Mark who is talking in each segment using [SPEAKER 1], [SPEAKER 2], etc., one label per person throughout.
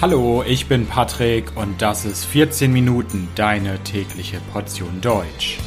[SPEAKER 1] Hallo, ich bin Patrick und das ist 14 Minuten deine tägliche Portion Deutsch.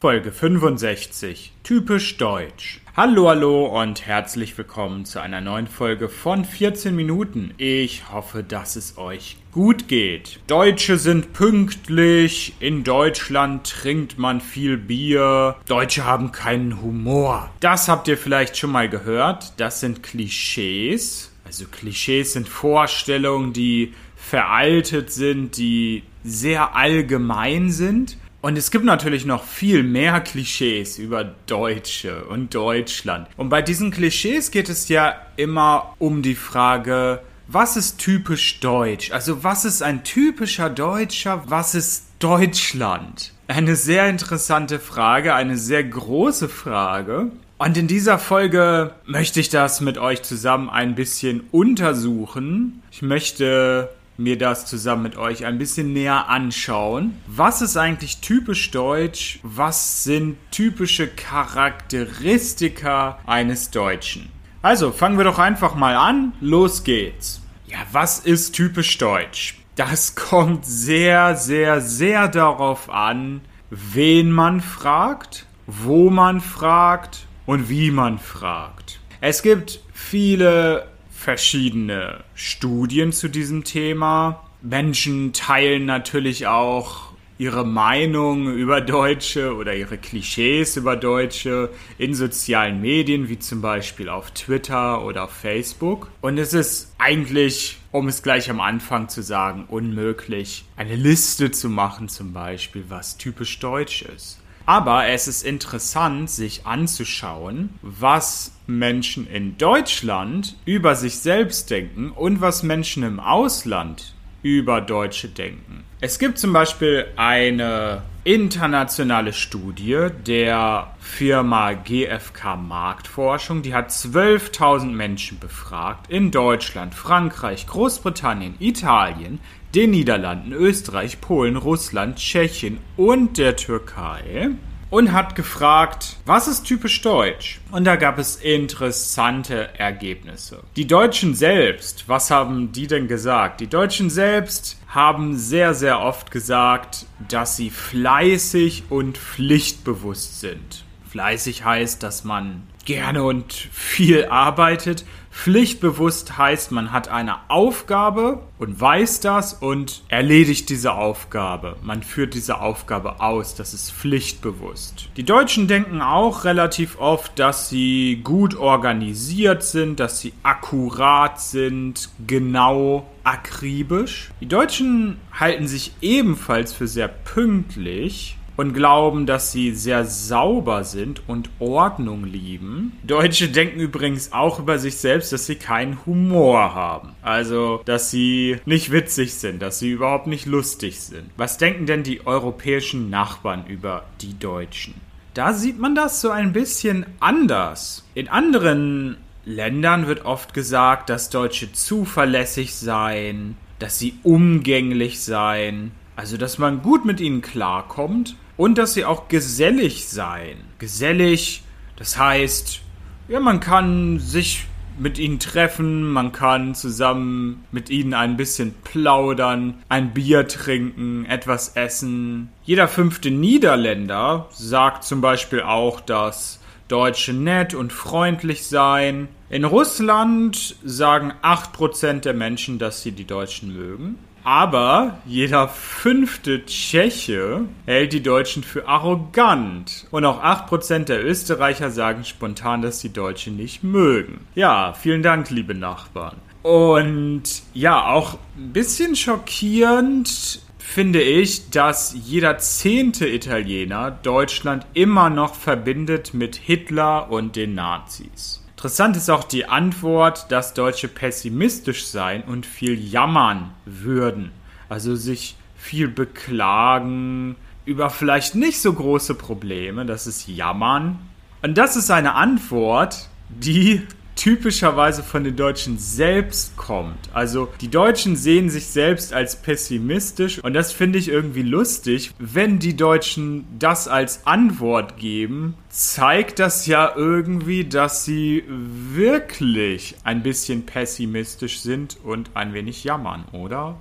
[SPEAKER 1] Folge 65. Typisch Deutsch. Hallo, hallo und herzlich willkommen zu einer neuen Folge von 14 Minuten. Ich hoffe, dass es euch gut geht. Deutsche sind pünktlich, in Deutschland trinkt man viel Bier, Deutsche haben keinen Humor. Das habt ihr vielleicht schon mal gehört. Das sind Klischees. Also Klischees sind Vorstellungen, die veraltet sind, die sehr allgemein sind. Und es gibt natürlich noch viel mehr Klischees über Deutsche und Deutschland. Und bei diesen Klischees geht es ja immer um die Frage, was ist typisch deutsch? Also was ist ein typischer Deutscher? Was ist Deutschland? Eine sehr interessante Frage, eine sehr große Frage. Und in dieser Folge möchte ich das mit euch zusammen ein bisschen untersuchen. Ich möchte mir das zusammen mit euch ein bisschen näher anschauen. Was ist eigentlich typisch deutsch? Was sind typische Charakteristika eines Deutschen? Also, fangen wir doch einfach mal an. Los geht's. Ja, was ist typisch deutsch? Das kommt sehr, sehr, sehr darauf an, wen man fragt, wo man fragt und wie man fragt. Es gibt viele verschiedene Studien zu diesem Thema. Menschen teilen natürlich auch ihre Meinung über Deutsche oder ihre Klischees über Deutsche in sozialen Medien, wie zum Beispiel auf Twitter oder auf Facebook. Und es ist eigentlich, um es gleich am Anfang zu sagen, unmöglich, eine Liste zu machen, zum Beispiel, was typisch deutsch ist. Aber es ist interessant, sich anzuschauen, was Menschen in Deutschland über sich selbst denken und was Menschen im Ausland über Deutsche denken. Es gibt zum Beispiel eine internationale Studie der Firma GfK Marktforschung, die hat 12.000 Menschen befragt in Deutschland, Frankreich, Großbritannien, Italien, den Niederlanden, Österreich, Polen, Russland, Tschechien und der Türkei und hat gefragt, was ist typisch deutsch? Und da gab es interessante Ergebnisse. Die Deutschen selbst, was haben die denn gesagt? Die Deutschen selbst haben sehr, sehr oft gesagt, dass sie fleißig und pflichtbewusst sind. Fleißig heißt, dass man gerne und viel arbeitet. Pflichtbewusst heißt, man hat eine Aufgabe und weiß das und erledigt diese Aufgabe. Man führt diese Aufgabe aus. Das ist pflichtbewusst. Die Deutschen denken auch relativ oft, dass sie gut organisiert sind, dass sie akkurat sind, genau, akribisch. Die Deutschen halten sich ebenfalls für sehr pünktlich und glauben, dass sie sehr sauber sind und Ordnung lieben. Deutsche denken übrigens auch über sich selbst, dass sie keinen Humor haben. Also, dass sie nicht witzig sind, dass sie überhaupt nicht lustig sind. Was denken denn die europäischen Nachbarn über die Deutschen? Da sieht man das so ein bisschen anders. In anderen Ländern wird oft gesagt, dass Deutsche zuverlässig seien, dass sie umgänglich seien, also dass man gut mit ihnen klarkommt und dass sie auch gesellig seien. Gesellig, das heißt, ja, man kann sich mit ihnen treffen, man kann zusammen mit ihnen ein bisschen plaudern, ein Bier trinken, etwas essen. Jeder fünfte Niederländer sagt zum Beispiel auch, dass Deutsche nett und freundlich seien. In Russland sagen 8% der Menschen, dass sie die Deutschen mögen. Aber jeder fünfte Tscheche hält die Deutschen für arrogant. Und auch 8% der Österreicher sagen spontan, dass die Deutschen nicht mögen. Ja, vielen Dank, liebe Nachbarn. Und ja, auch ein bisschen schockierend finde ich, dass jeder zehnte Italiener Deutschland immer noch verbindet mit Hitler und den Nazis. Interessant ist auch die Antwort, dass Deutsche pessimistisch seien und viel jammern würden. Also sich viel beklagen über vielleicht nicht so große Probleme. Das ist Jammern. Und das ist eine Antwort, die typischerweise von den Deutschen selbst kommt. Also die Deutschen sehen sich selbst als pessimistisch und das finde ich irgendwie lustig. Wenn die Deutschen das als Antwort geben, zeigt das ja irgendwie, dass sie wirklich ein bisschen pessimistisch sind und ein wenig jammern, oder?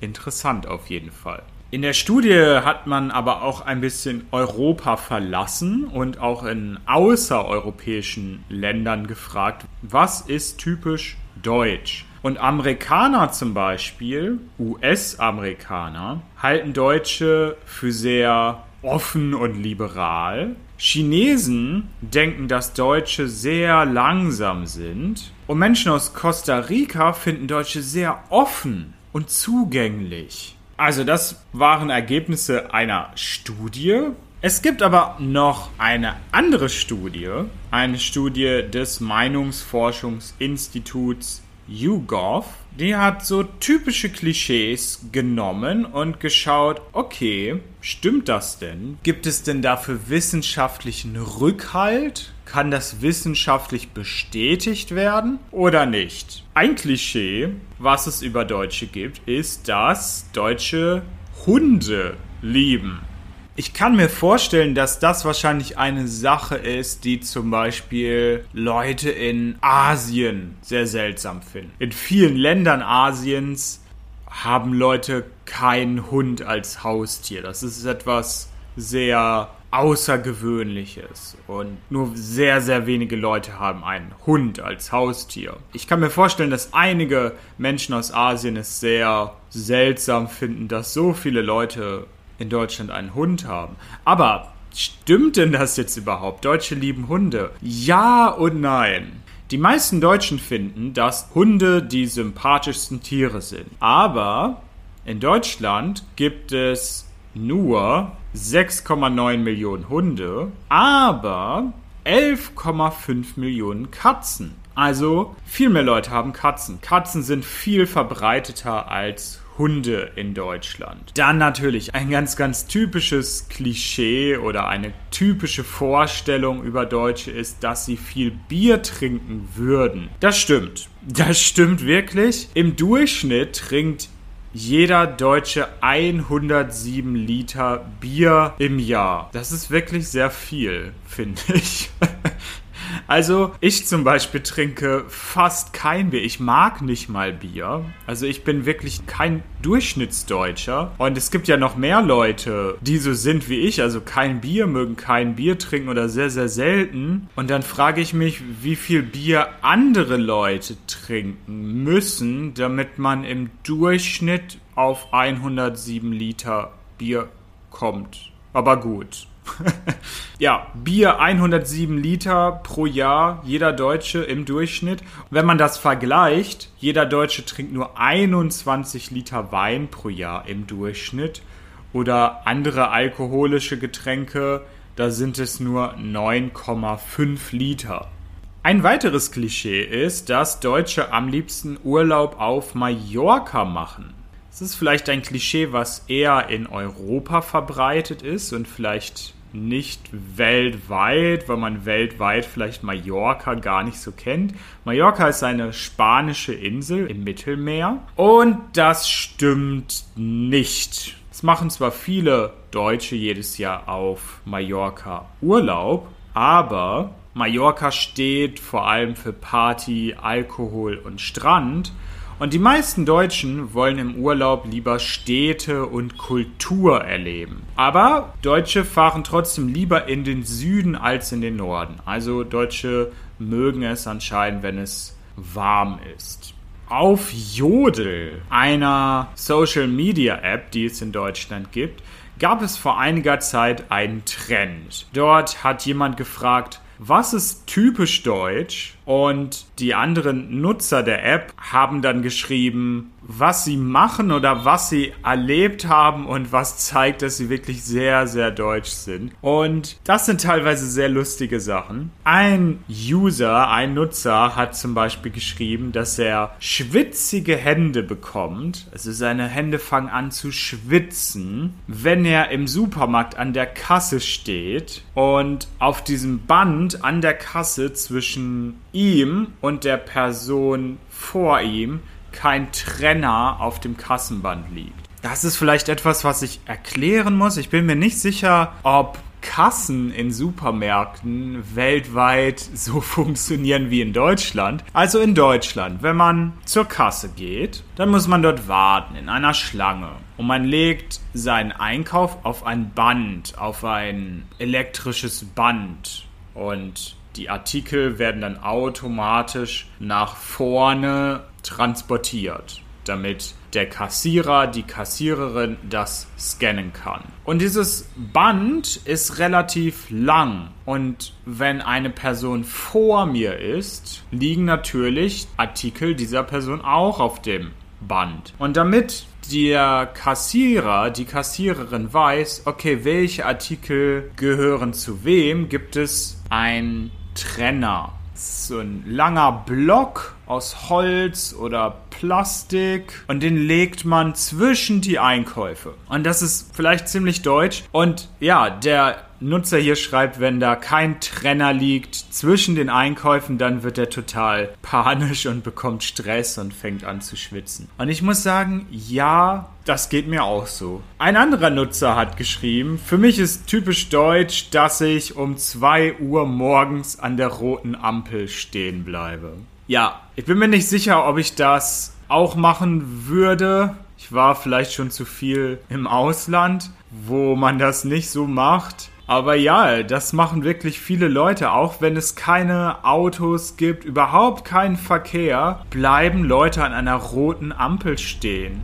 [SPEAKER 1] Interessant auf jeden Fall. In der Studie hat man aber auch ein bisschen Europa verlassen und auch in außereuropäischen Ländern gefragt, was ist typisch deutsch? Und Amerikaner zum Beispiel, US-Amerikaner, halten Deutsche für sehr offen und liberal. Chinesen denken, dass Deutsche sehr langsam sind. Und Menschen aus Costa Rica finden Deutsche sehr offen und zugänglich. Also das waren Ergebnisse einer Studie. Es gibt aber noch eine andere Studie, eine Studie des Meinungsforschungsinstituts YouGov. Die hat so typische Klischees genommen und geschaut, okay, stimmt das denn? Gibt es denn dafür wissenschaftlichen Rückhalt? Kann das wissenschaftlich bestätigt werden oder nicht? Ein Klischee, was es über Deutsche gibt, ist, dass Deutsche Hunde lieben. Ich kann mir vorstellen, dass das wahrscheinlich eine Sache ist, die zum Beispiel Leute in Asien sehr seltsam finden. In vielen Ländern Asiens haben Leute keinen Hund als Haustier. Das ist etwas sehr Außergewöhnliches und nur sehr, sehr wenige Leute haben einen Hund als Haustier. Ich kann mir vorstellen, dass einige Menschen aus Asien es sehr seltsam finden, dass so viele Leute in Deutschland einen Hund haben. Aber stimmt denn das jetzt überhaupt? Deutsche lieben Hunde. Ja und nein. Die meisten Deutschen finden, dass Hunde die sympathischsten Tiere sind. Aber in Deutschland gibt es nur 6,9 Millionen Hunde, aber 11,5 Millionen Katzen. Also viel mehr Leute haben Katzen. Katzen sind viel verbreiteter als Hunde in Deutschland. Dann natürlich ein ganz, ganz typisches Klischee oder eine typische Vorstellung über Deutsche ist, dass sie viel Bier trinken würden. Das stimmt. Das stimmt wirklich. Im Durchschnitt trinkt jeder Deutsche 107 Liter Bier im Jahr. Das ist wirklich sehr viel, finde ich. Also ich zum Beispiel trinke fast kein Bier. Ich mag nicht mal Bier. Also ich bin wirklich kein Durchschnittsdeutscher. Und es gibt ja noch mehr Leute, die so sind wie ich. Also kein Bier, mögen kein Bier trinken oder sehr, sehr selten. Und dann frage ich mich, wie viel Bier andere Leute trinken müssen, damit man im Durchschnitt auf 107 Liter Bier kommt. Aber gut. ja, Bier 107 Liter pro Jahr, jeder Deutsche im Durchschnitt. Wenn man das vergleicht, jeder Deutsche trinkt nur 21 Liter Wein pro Jahr im Durchschnitt. Oder andere alkoholische Getränke, da sind es nur 9,5 Liter. Ein weiteres Klischee ist, dass Deutsche am liebsten Urlaub auf Mallorca machen. Es ist vielleicht ein Klischee, was eher in Europa verbreitet ist und vielleicht nicht weltweit, weil man weltweit vielleicht Mallorca gar nicht so kennt. Mallorca ist eine spanische Insel im Mittelmeer und das stimmt nicht. Es machen zwar viele Deutsche jedes Jahr auf Mallorca Urlaub, aber Mallorca steht vor allem für Party, Alkohol und Strand und die meisten Deutschen wollen im Urlaub lieber Städte und Kultur erleben. Aber Deutsche fahren trotzdem lieber in den Süden als in den Norden. Also Deutsche mögen es anscheinend, wenn es warm ist. Auf Jodel, einer Social Media App, die es in Deutschland gibt, gab es vor einiger Zeit einen Trend. Dort hat jemand gefragt, was ist typisch deutsch? Und die anderen Nutzer der App haben dann geschrieben, was sie machen oder was sie erlebt haben und was zeigt, dass sie wirklich sehr, sehr deutsch sind. Und das sind teilweise sehr lustige Sachen. Ein User, ein Nutzer hat zum Beispiel geschrieben, dass er schwitzige Hände bekommt. Also seine Hände fangen an zu schwitzen, wenn er im Supermarkt an der Kasse steht und auf diesem Band an der Kasse zwischen ihm und der Person vor ihm kein Trenner auf dem Kassenband liegt. Das ist vielleicht etwas, was ich erklären muss. Ich bin mir nicht sicher, ob Kassen in Supermärkten weltweit so funktionieren wie in Deutschland. Also in Deutschland, wenn man zur Kasse geht, dann muss man dort warten in einer Schlange. Und man legt seinen Einkauf auf ein Band, auf ein elektrisches Band. Und die Artikel werden dann automatisch nach vorne transportiert, damit der Kassierer, die Kassiererin das scannen kann. Und dieses Band ist relativ lang. Und wenn eine Person vor mir ist, liegen natürlich Artikel dieser Person auch auf dem Band. Und damit der Kassierer, die Kassiererin weiß, okay, welche Artikel gehören zu wem, gibt es ein Trenner. So ein langer Block aus Holz oder Plastik und den legt man zwischen die Einkäufe. Und das ist vielleicht ziemlich deutsch. Und ja, der Nutzer hier schreibt, wenn da kein Trenner liegt zwischen den Einkäufen, dann wird er total panisch und bekommt Stress und fängt an zu schwitzen. Und ich muss sagen, ja, das geht mir auch so. Ein anderer Nutzer hat geschrieben, für mich ist typisch deutsch, dass ich um 2 Uhr morgens an der roten Ampel stehen bleibe. Ja, ich bin mir nicht sicher, ob ich das auch machen würde. Ich war vielleicht schon zu viel im Ausland, wo man das nicht so macht. Aber ja, das machen wirklich viele Leute. Auch wenn es keine Autos gibt, überhaupt keinen Verkehr, bleiben Leute an einer roten Ampel stehen,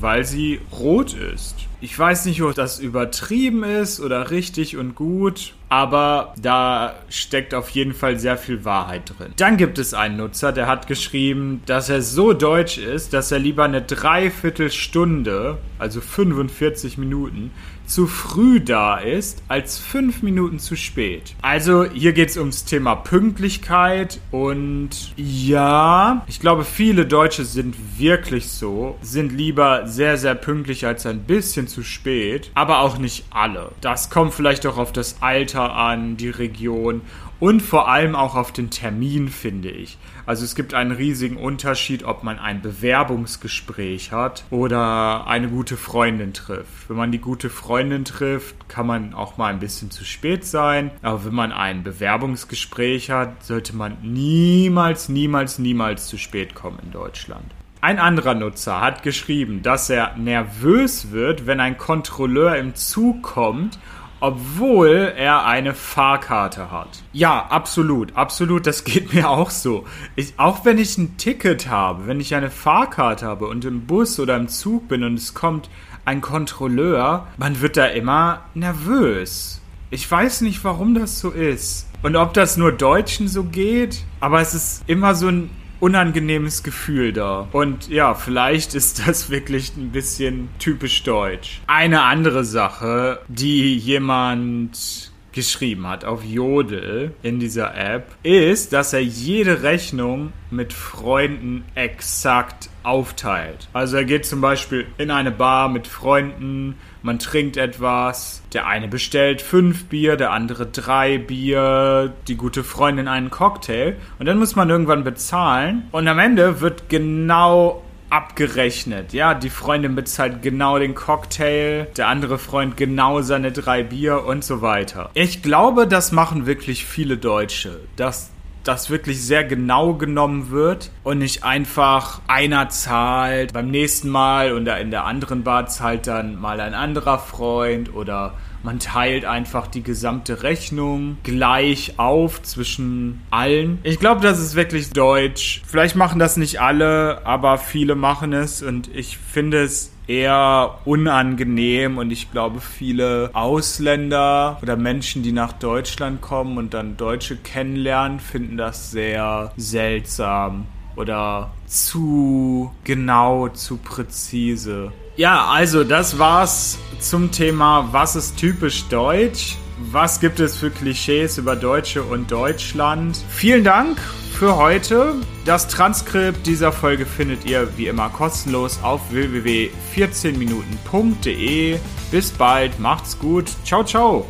[SPEAKER 1] weil sie rot ist. Ich weiß nicht, ob das übertrieben ist oder richtig und gut, aber da steckt auf jeden Fall sehr viel Wahrheit drin. Dann gibt es einen Nutzer, der hat geschrieben, dass er so deutsch ist, dass er lieber eine Dreiviertelstunde, also 45 Minuten, zu früh da ist, als fünf Minuten zu spät. Also hier geht es ums Thema Pünktlichkeit und ja, ich glaube, viele Deutsche sind wirklich so, sind lieber sehr, sehr pünktlich als ein bisschen zu spät, aber auch nicht alle. Das kommt vielleicht auch auf das Alter an, die Region und vor allem auch auf den Termin, finde ich. Also es gibt einen riesigen Unterschied, ob man ein Bewerbungsgespräch hat oder eine gute Freundin trifft. Wenn man die gute Freundin trifft, kann man auch mal ein bisschen zu spät sein. Aber wenn man ein Bewerbungsgespräch hat, sollte man niemals, niemals, niemals zu spät kommen in Deutschland. Ein anderer Nutzer hat geschrieben, dass er nervös wird, wenn ein Kontrolleur im Zug kommt obwohl er eine Fahrkarte hat. Ja, absolut, absolut, das geht mir auch so. Ich, auch wenn ich ein Ticket habe, wenn ich eine Fahrkarte habe und im Bus oder im Zug bin und es kommt ein Kontrolleur, man wird da immer nervös. Ich weiß nicht, warum das so ist. Und ob das nur Deutschen so geht, aber es ist immer so ein unangenehmes Gefühl da. Und ja, vielleicht ist das wirklich ein bisschen typisch deutsch. Eine andere Sache, die jemand geschrieben hat auf Jodel in dieser App, ist, dass er jede Rechnung mit Freunden exakt aufteilt. Also er geht zum Beispiel in eine Bar mit Freunden, man trinkt etwas, der eine bestellt fünf Bier, der andere drei Bier, die gute Freundin einen Cocktail und dann muss man irgendwann bezahlen und am Ende wird genau abgerechnet. Ja, die Freundin bezahlt genau den Cocktail, der andere Freund genau seine drei Bier und so weiter. Ich glaube, das machen wirklich viele Deutsche, dass das wirklich sehr genau genommen wird und nicht einfach einer zahlt beim nächsten Mal und in der anderen Bar zahlt dann mal ein anderer Freund oder man teilt einfach die gesamte Rechnung gleich auf zwischen allen. Ich glaube, das ist wirklich deutsch. Vielleicht machen das nicht alle, aber viele machen es und ich finde es eher unangenehm und ich glaube, viele Ausländer oder Menschen, die nach Deutschland kommen und dann Deutsche kennenlernen, finden das sehr seltsam oder zu genau, zu präzise. Ja, also das war's zum Thema, was ist typisch deutsch? Was gibt es für Klischees über Deutsche und Deutschland? Vielen Dank für heute. Das Transkript dieser Folge findet ihr wie immer kostenlos auf www.14minuten.de. Bis bald, macht's gut. Ciao, ciao.